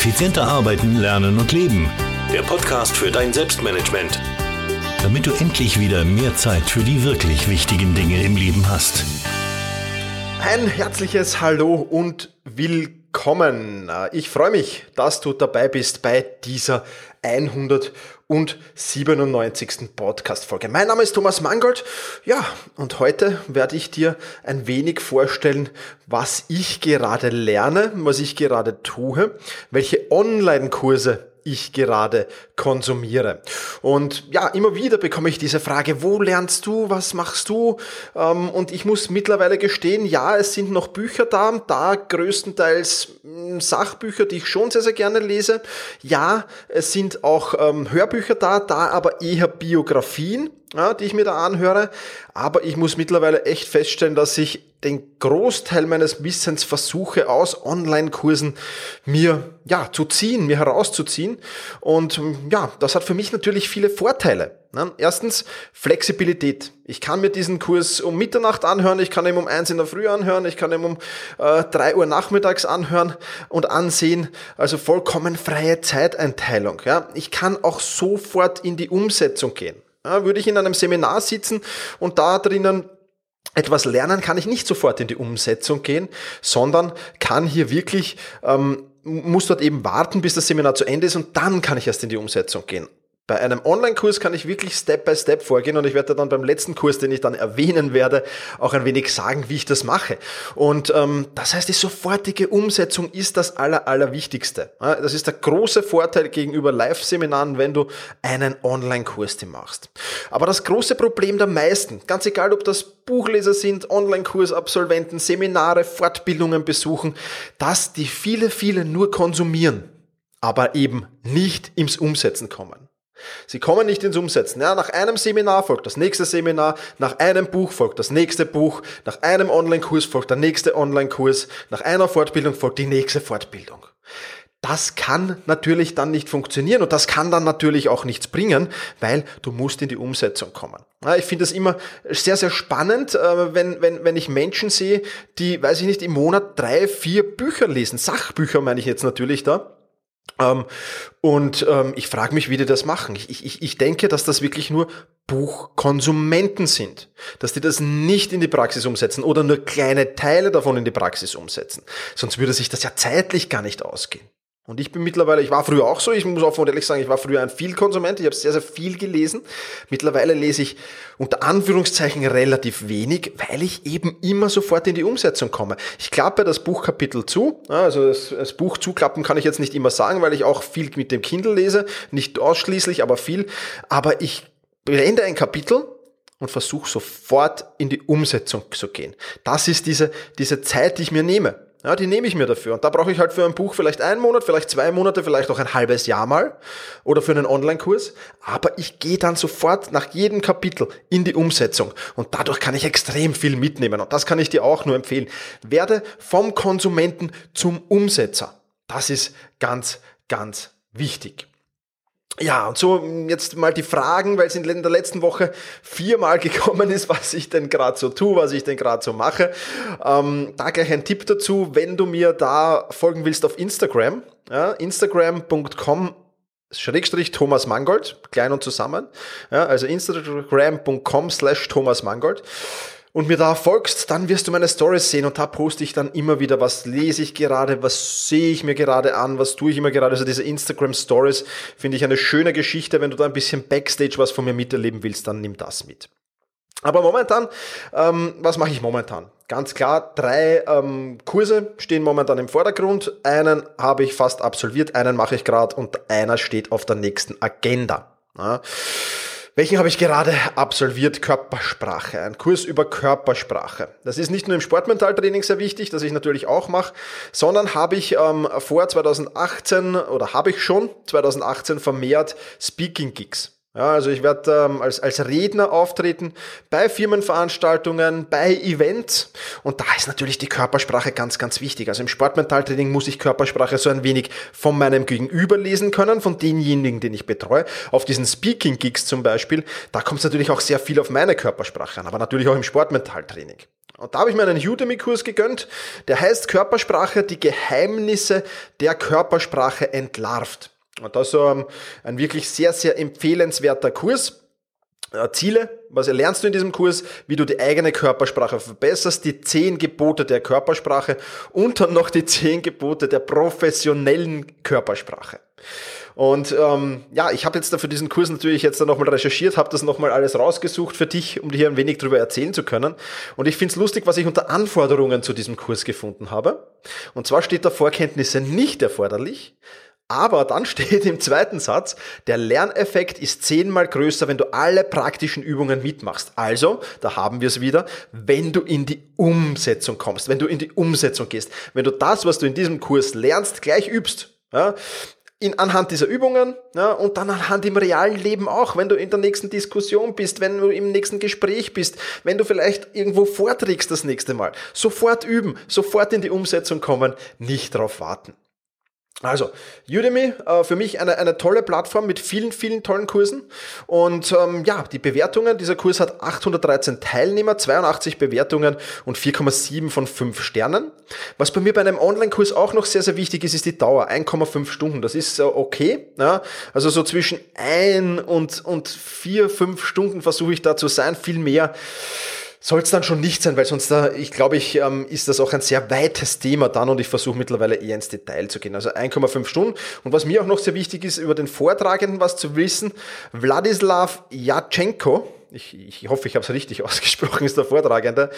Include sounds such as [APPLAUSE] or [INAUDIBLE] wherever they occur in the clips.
Effizienter arbeiten, lernen und leben. Der Podcast für dein Selbstmanagement. Damit du endlich wieder mehr Zeit für die wirklich wichtigen Dinge im Leben hast. Ein herzliches Hallo und willkommen. Ich freue mich, dass du dabei bist bei dieser 197. Podcast-Folge. Mein Name ist Thomas Mangold. Ja, und heute werde ich dir ein wenig vorstellen, was ich gerade lerne, was ich gerade tue, welche Online-Kurse ich gerade konsumiere. Und ja, immer wieder bekomme ich diese Frage, wo lernst du, was machst du? Ähm, und ich muss mittlerweile gestehen, ja, es sind noch Bücher da, da größtenteils hm, Sachbücher, die ich schon sehr, sehr gerne lese. Ja, es sind auch ähm, Hörbücher da, da aber eher Biografien die ich mir da anhöre. Aber ich muss mittlerweile echt feststellen, dass ich den Großteil meines Wissens versuche aus Online-Kursen mir ja zu ziehen, mir herauszuziehen. Und ja, das hat für mich natürlich viele Vorteile. Ne? Erstens Flexibilität. Ich kann mir diesen Kurs um Mitternacht anhören, ich kann ihn um eins in der Früh anhören, ich kann ihn um äh, Uhr nachmittags anhören und ansehen. Also vollkommen freie Zeiteinteilung. Ja? Ich kann auch sofort in die Umsetzung gehen. Ja, würde ich in einem Seminar sitzen und da drinnen etwas lernen, kann ich nicht sofort in die Umsetzung gehen, sondern kann hier wirklich, ähm, muss dort eben warten, bis das Seminar zu Ende ist und dann kann ich erst in die Umsetzung gehen. Bei einem Online-Kurs kann ich wirklich Step by Step vorgehen und ich werde dann beim letzten Kurs, den ich dann erwähnen werde, auch ein wenig sagen, wie ich das mache. Und ähm, das heißt, die sofortige Umsetzung ist das Aller, Allerwichtigste. Das ist der große Vorteil gegenüber Live-Seminaren, wenn du einen Online-Kurs machst. Aber das große Problem der meisten, ganz egal ob das Buchleser sind, Online-Kursabsolventen, Seminare, Fortbildungen besuchen, dass die viele, viele nur konsumieren, aber eben nicht ins Umsetzen kommen. Sie kommen nicht ins Umsetzen. Ja, nach einem Seminar folgt das nächste Seminar, nach einem Buch folgt das nächste Buch, nach einem Online-Kurs folgt der nächste Online-Kurs, nach einer Fortbildung folgt die nächste Fortbildung. Das kann natürlich dann nicht funktionieren und das kann dann natürlich auch nichts bringen, weil du musst in die Umsetzung kommen. Ich finde es immer sehr, sehr spannend, äh, wenn, wenn, wenn ich Menschen sehe, die, weiß ich nicht, im Monat drei, vier Bücher lesen. Sachbücher meine ich jetzt natürlich da ähm, und ähm, ich frage mich, wie die das machen. Ich, ich, ich denke, dass das wirklich nur Buchkonsumenten sind, dass die das nicht in die Praxis umsetzen oder nur kleine Teile davon in die Praxis umsetzen. Sonst würde sich das ja zeitlich gar nicht ausgehen. Und ich bin mittlerweile, ich war früher auch so, ich muss auch von ehrlich sagen, ich war früher ein Vielkonsument, ich habe sehr, sehr viel gelesen. Mittlerweile lese ich unter Anführungszeichen relativ wenig, weil ich eben immer sofort in die Umsetzung komme. Ich klappe das Buchkapitel zu, also das, das Buch zuklappen kann ich jetzt nicht immer sagen, weil ich auch viel mit dem Kindle lese, nicht ausschließlich, aber viel. Aber ich beende ein Kapitel und versuche sofort in die Umsetzung zu gehen. Das ist diese, diese Zeit, die ich mir nehme. Ja, die nehme ich mir dafür. Und da brauche ich halt für ein Buch vielleicht einen Monat, vielleicht zwei Monate, vielleicht auch ein halbes Jahr mal oder für einen Online-Kurs. Aber ich gehe dann sofort nach jedem Kapitel in die Umsetzung. Und dadurch kann ich extrem viel mitnehmen. Und das kann ich dir auch nur empfehlen. Werde vom Konsumenten zum Umsetzer. Das ist ganz, ganz wichtig. Ja, und so jetzt mal die Fragen, weil es in der letzten Woche viermal [LAUGHS] gekommen ist, was ich denn gerade so tue, was ich denn gerade so mache. Ähm, da gleich ein Tipp dazu, wenn du mir da folgen willst auf Instagram, ja, instagram.com Schrägstrich Thomas Mangold, klein und zusammen, ja, also instagram.com slash Thomas Mangold und mir da folgst, dann wirst du meine Stories sehen und da poste ich dann immer wieder, was lese ich gerade, was sehe ich mir gerade an, was tue ich immer gerade. Also diese Instagram Stories finde ich eine schöne Geschichte. Wenn du da ein bisschen Backstage was von mir miterleben willst, dann nimm das mit. Aber momentan, ähm, was mache ich momentan? Ganz klar, drei ähm, Kurse stehen momentan im Vordergrund. Einen habe ich fast absolviert, einen mache ich gerade und einer steht auf der nächsten Agenda. Ja. Welchen habe ich gerade absolviert? Körpersprache. Ein Kurs über Körpersprache. Das ist nicht nur im Sportmentaltraining sehr wichtig, das ich natürlich auch mache, sondern habe ich ähm, vor 2018 oder habe ich schon 2018 vermehrt Speaking Gigs. Ja, also ich werde ähm, als, als Redner auftreten bei Firmenveranstaltungen, bei Events und da ist natürlich die Körpersprache ganz, ganz wichtig. Also im Sportmentaltraining muss ich Körpersprache so ein wenig von meinem Gegenüber lesen können, von denjenigen, den ich betreue. Auf diesen Speaking-Gigs zum Beispiel, da kommt es natürlich auch sehr viel auf meine Körpersprache an, aber natürlich auch im Sportmentaltraining. Und da habe ich mir einen Udemy-Kurs gegönnt, der heißt Körpersprache, die Geheimnisse der Körpersprache entlarvt. Und das ist ähm, ein wirklich sehr, sehr empfehlenswerter Kurs. Ziele, was lernst du in diesem Kurs, wie du die eigene Körpersprache verbesserst, die zehn Gebote der Körpersprache und dann noch die zehn Gebote der professionellen Körpersprache. Und ähm, ja, ich habe jetzt da für diesen Kurs natürlich jetzt nochmal recherchiert, habe das nochmal alles rausgesucht für dich, um dir hier ein wenig drüber erzählen zu können. Und ich finde es lustig, was ich unter Anforderungen zu diesem Kurs gefunden habe. Und zwar steht da Vorkenntnisse nicht erforderlich, aber dann [LAUGHS] steht im zweiten Satz, der Lerneffekt ist zehnmal größer, wenn du alle praktischen Übungen mitmachst. Also, da haben wir es wieder, wenn du in die Umsetzung kommst, wenn du in die Umsetzung gehst, wenn du das, was du in diesem Kurs lernst, gleich übst. Ja, in, anhand dieser Übungen ja, und dann anhand im realen Leben auch, wenn du in der nächsten Diskussion bist, wenn du im nächsten Gespräch bist, wenn du vielleicht irgendwo vorträgst das nächste Mal. Sofort üben, sofort in die Umsetzung kommen, nicht darauf warten. Also, Udemy, äh, für mich eine, eine tolle Plattform mit vielen, vielen tollen Kursen. Und ähm, ja, die Bewertungen, dieser Kurs hat 813 Teilnehmer, 82 Bewertungen und 4,7 von 5 Sternen. Was bei mir bei einem Online-Kurs auch noch sehr, sehr wichtig ist, ist die Dauer, 1,5 Stunden. Das ist äh, okay. Ja? Also so zwischen 1 und, und 4, 5 Stunden versuche ich da zu sein, viel mehr soll es dann schon nicht sein, weil sonst, da, ich glaube, ich, ähm, ist das auch ein sehr weites Thema dann und ich versuche mittlerweile eher ins Detail zu gehen. Also 1,5 Stunden. Und was mir auch noch sehr wichtig ist, über den Vortragenden was zu wissen, Wladislav Jatschenko, ich, ich hoffe, ich habe es richtig [LAUGHS] ausgesprochen, ist der Vortragende,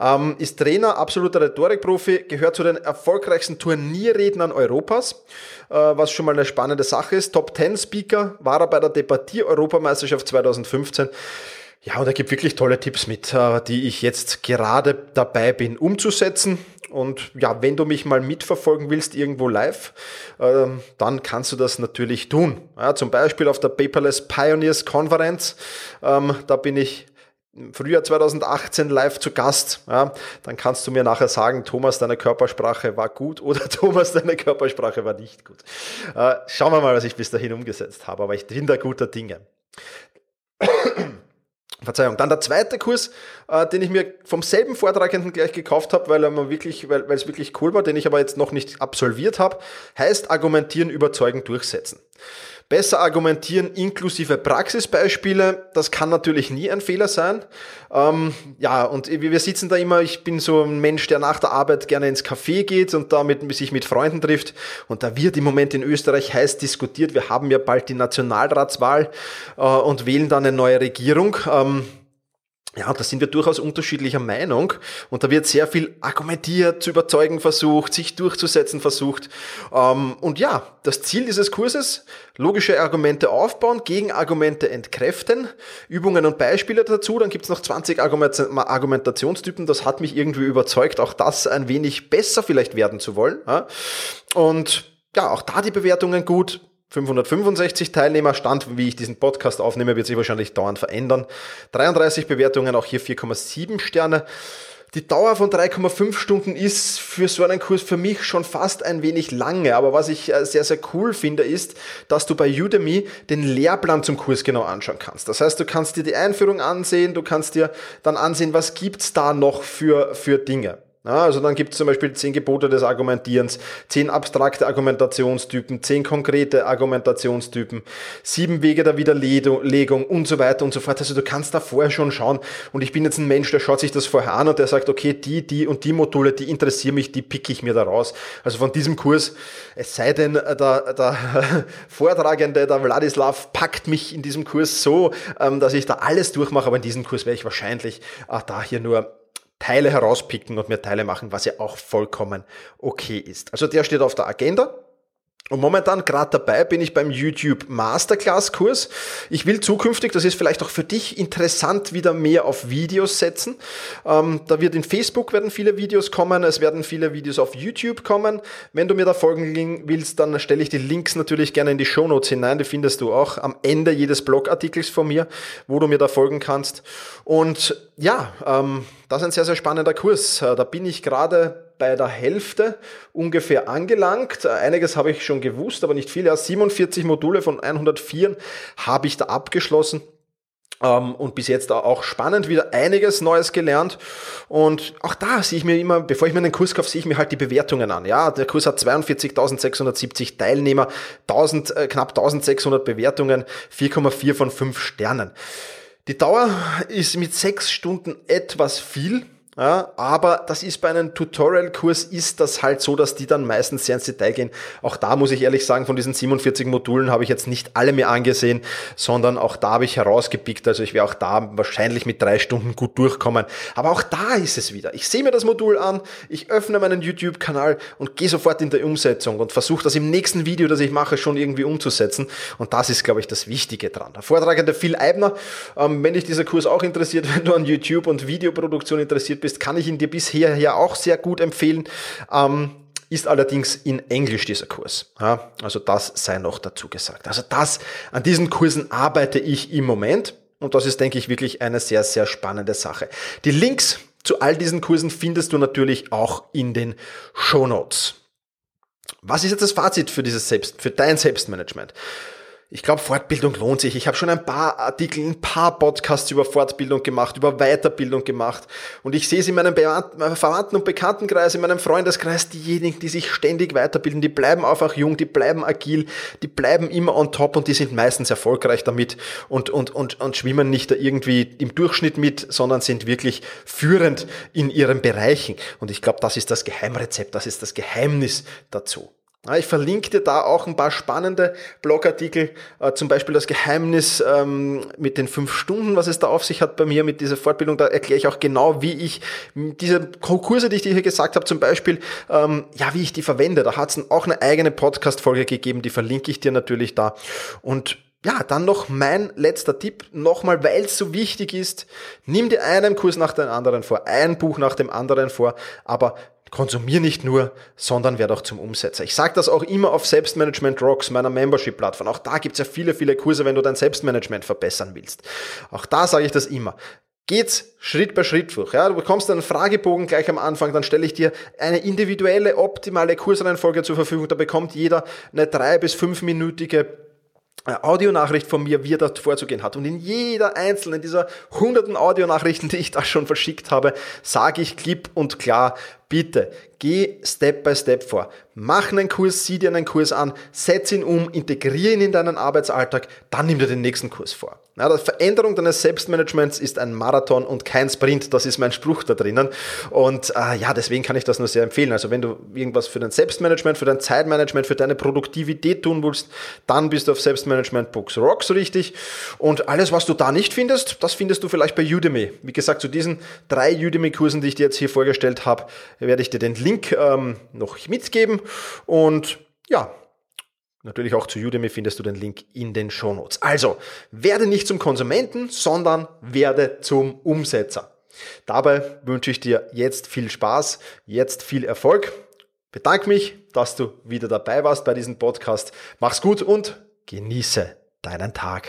ähm, ist Trainer, absoluter Rhetorikprofi, gehört zu den erfolgreichsten Turnierrednern Europas, äh, was schon mal eine spannende Sache ist. Top 10 Speaker war er bei der Debattier-Europameisterschaft 2015 ja, und er gibt wirklich tolle Tipps mit, äh, die ich jetzt gerade dabei bin umzusetzen. Und ja, wenn du mich mal mitverfolgen willst, irgendwo live, ähm, dann kannst du das natürlich tun. Ja, zum Beispiel auf der Paperless Pioneers Konferenz. Ähm, da bin ich Frühjahr 2018 live zu Gast. Ja, dann kannst du mir nachher sagen, Thomas, deine Körpersprache war gut oder [LAUGHS] Thomas, deine Körpersprache war nicht gut. Äh, schauen wir mal, was ich bis dahin umgesetzt habe. Aber ich bin da guter Dinge. Verzeihung. Dann der zweite Kurs, äh, den ich mir vom selben Vortragenden gleich gekauft habe, weil er wirklich, weil es wirklich cool war, den ich aber jetzt noch nicht absolviert habe, heißt Argumentieren, Überzeugen, Durchsetzen. Besser argumentieren inklusive Praxisbeispiele, das kann natürlich nie ein Fehler sein. Ähm, ja, und wir sitzen da immer, ich bin so ein Mensch, der nach der Arbeit gerne ins Café geht und da mit, sich mit Freunden trifft. Und da wird im Moment in Österreich heiß diskutiert. Wir haben ja bald die Nationalratswahl äh, und wählen dann eine neue Regierung. Ähm, ja, da sind wir durchaus unterschiedlicher Meinung und da wird sehr viel argumentiert, zu überzeugen versucht, sich durchzusetzen versucht. Ähm, und ja, das Ziel dieses Kurses, logische Argumente aufbauen, Gegenargumente entkräften, Übungen und Beispiele dazu, dann gibt's noch 20 Argumentationstypen, das hat mich irgendwie überzeugt, auch das ein wenig besser vielleicht werden zu wollen. Und ja, auch da die Bewertungen gut, 565 Teilnehmer. Stand, wie ich diesen Podcast aufnehme, wird sich wahrscheinlich dauernd verändern. 33 Bewertungen, auch hier 4,7 Sterne. Die Dauer von 3,5 Stunden ist für so einen Kurs für mich schon fast ein wenig lange. Aber was ich äh, sehr, sehr cool finde, ist, dass du bei Udemy den Lehrplan zum Kurs genau anschauen kannst. Das heißt, du kannst dir die Einführung ansehen, du kannst dir dann ansehen, was gibt's da noch für, für Dinge. Also dann gibt es zum Beispiel zehn Gebote des Argumentierens, zehn abstrakte Argumentationstypen, zehn konkrete Argumentationstypen, sieben Wege der Widerlegung und so weiter und so fort. Also du kannst da vorher schon schauen. Und ich bin jetzt ein Mensch, der schaut sich das vorher an und der sagt, okay, die, die und die Module, die interessieren mich, die picke ich mir da raus. Also von diesem Kurs, es sei denn, der, der [LAUGHS] Vortragende, der Wladislav, packt mich in diesem Kurs so, ähm, dass ich da alles durchmache, aber in diesem Kurs werde ich wahrscheinlich ach, da hier nur Teile herauspicken und mir Teile machen, was ja auch vollkommen okay ist. Also der steht auf der Agenda. Und momentan gerade dabei bin ich beim YouTube Masterclass Kurs. Ich will zukünftig, das ist vielleicht auch für dich interessant, wieder mehr auf Videos setzen. Ähm, da wird in Facebook werden viele Videos kommen, es werden viele Videos auf YouTube kommen. Wenn du mir da folgen willst, dann stelle ich die Links natürlich gerne in die Show Notes hinein. Die findest du auch am Ende jedes Blogartikels von mir, wo du mir da folgen kannst. Und ja, ähm, das ist ein sehr, sehr spannender Kurs. Äh, da bin ich gerade bei der Hälfte ungefähr angelangt. Einiges habe ich schon gewusst, aber nicht viel. Ja, 47 Module von 104 habe ich da abgeschlossen. Ähm, und bis jetzt auch spannend, wieder einiges Neues gelernt. Und auch da sehe ich mir immer, bevor ich mir einen Kurs kaufe, sehe ich mir halt die Bewertungen an. Ja, der Kurs hat 42.670 Teilnehmer, 1000, äh, knapp 1600 Bewertungen, 4,4 von 5 Sternen. Die Dauer ist mit 6 Stunden etwas viel. Ja, aber das ist bei einem Tutorial-Kurs ist das halt so, dass die dann meistens sehr ins Detail gehen. Auch da muss ich ehrlich sagen, von diesen 47 Modulen habe ich jetzt nicht alle mir angesehen, sondern auch da habe ich herausgepickt. Also ich werde auch da wahrscheinlich mit drei Stunden gut durchkommen. Aber auch da ist es wieder. Ich sehe mir das Modul an, ich öffne meinen YouTube-Kanal und gehe sofort in der Umsetzung und versuche das im nächsten Video, das ich mache, schon irgendwie umzusetzen. Und das ist, glaube ich, das Wichtige dran. Der Vortragende Phil Eibner, ähm, wenn dich dieser Kurs auch interessiert, [LAUGHS] wenn du an YouTube und Videoproduktion interessiert bist, bist, kann ich ihn dir bisher ja auch sehr gut empfehlen. Ähm, ist allerdings in Englisch dieser Kurs. Ja, also das sei noch dazu gesagt. Also das, an diesen Kursen arbeite ich im Moment. Und das ist, denke ich, wirklich eine sehr, sehr spannende Sache. Die Links zu all diesen Kursen findest du natürlich auch in den Show Notes. Was ist jetzt das Fazit für dieses Selbst, für dein Selbstmanagement? Ich glaube, Fortbildung lohnt sich. Ich habe schon ein paar Artikel, ein paar Podcasts über Fortbildung gemacht, über Weiterbildung gemacht. Und ich sehe es in meinem Verwandten- und Bekanntenkreis, in meinem Freundeskreis, diejenigen, die sich ständig weiterbilden, die bleiben einfach jung, die bleiben agil, die bleiben immer on top und die sind meistens erfolgreich damit und, und, und, und schwimmen nicht da irgendwie im Durchschnitt mit, sondern sind wirklich führend in ihren Bereichen. Und ich glaube, das ist das Geheimrezept, das ist das Geheimnis dazu. Ich verlinke dir da auch ein paar spannende Blogartikel, äh, zum Beispiel das Geheimnis ähm, mit den fünf Stunden, was es da auf sich hat bei mir mit dieser Fortbildung. Da erkläre ich auch genau, wie ich diese Kurse, die ich dir hier gesagt habe, zum Beispiel, ähm, ja, wie ich die verwende. Da hat es auch eine eigene Podcast-Folge gegeben, die verlinke ich dir natürlich da. Und ja, dann noch mein letzter Tipp, nochmal, weil es so wichtig ist, nimm dir einen Kurs nach dem anderen vor, ein Buch nach dem anderen vor, aber konsumier nicht nur, sondern werde auch zum Umsetzer. Ich sage das auch immer auf Selbstmanagement Rocks, meiner Membership-Plattform. Auch da gibt's ja viele, viele Kurse, wenn du dein Selbstmanagement verbessern willst. Auch da sage ich das immer. Geht's Schritt bei Schritt durch. Ja, du bekommst einen Fragebogen gleich am Anfang, dann stelle ich dir eine individuelle, optimale Kursreihenfolge zur Verfügung. Da bekommt jeder eine drei- bis fünfminütige äh, Audionachricht von mir, wie er das vorzugehen hat. Und in jeder einzelnen dieser hunderten Audionachrichten, die ich da schon verschickt habe, sage ich klipp und klar, bitte geh Step by Step vor. Mach einen Kurs, sieh dir einen Kurs an, setz ihn um, integriere ihn in deinen Arbeitsalltag, dann nimm dir den nächsten Kurs vor. Ja, die Veränderung deines Selbstmanagements ist ein Marathon und kein Sprint, das ist mein Spruch da drinnen. Und äh, ja, deswegen kann ich das nur sehr empfehlen. Also wenn du irgendwas für dein Selbstmanagement, für dein Zeitmanagement, für deine Produktivität tun willst, dann bist du auf Selbstmanagement Books Rocks richtig. Und alles, was du da nicht findest, das findest du vielleicht bei Udemy. Wie gesagt, zu diesen drei Udemy-Kursen, die ich dir jetzt hier vorgestellt habe, werde ich dir den Link ähm, noch mitgeben. Und ja, Natürlich auch zu Udemy findest du den Link in den Shownotes. Also, werde nicht zum Konsumenten, sondern werde zum Umsetzer. Dabei wünsche ich dir jetzt viel Spaß, jetzt viel Erfolg. Bedanke mich, dass du wieder dabei warst bei diesem Podcast. Mach's gut und genieße deinen Tag.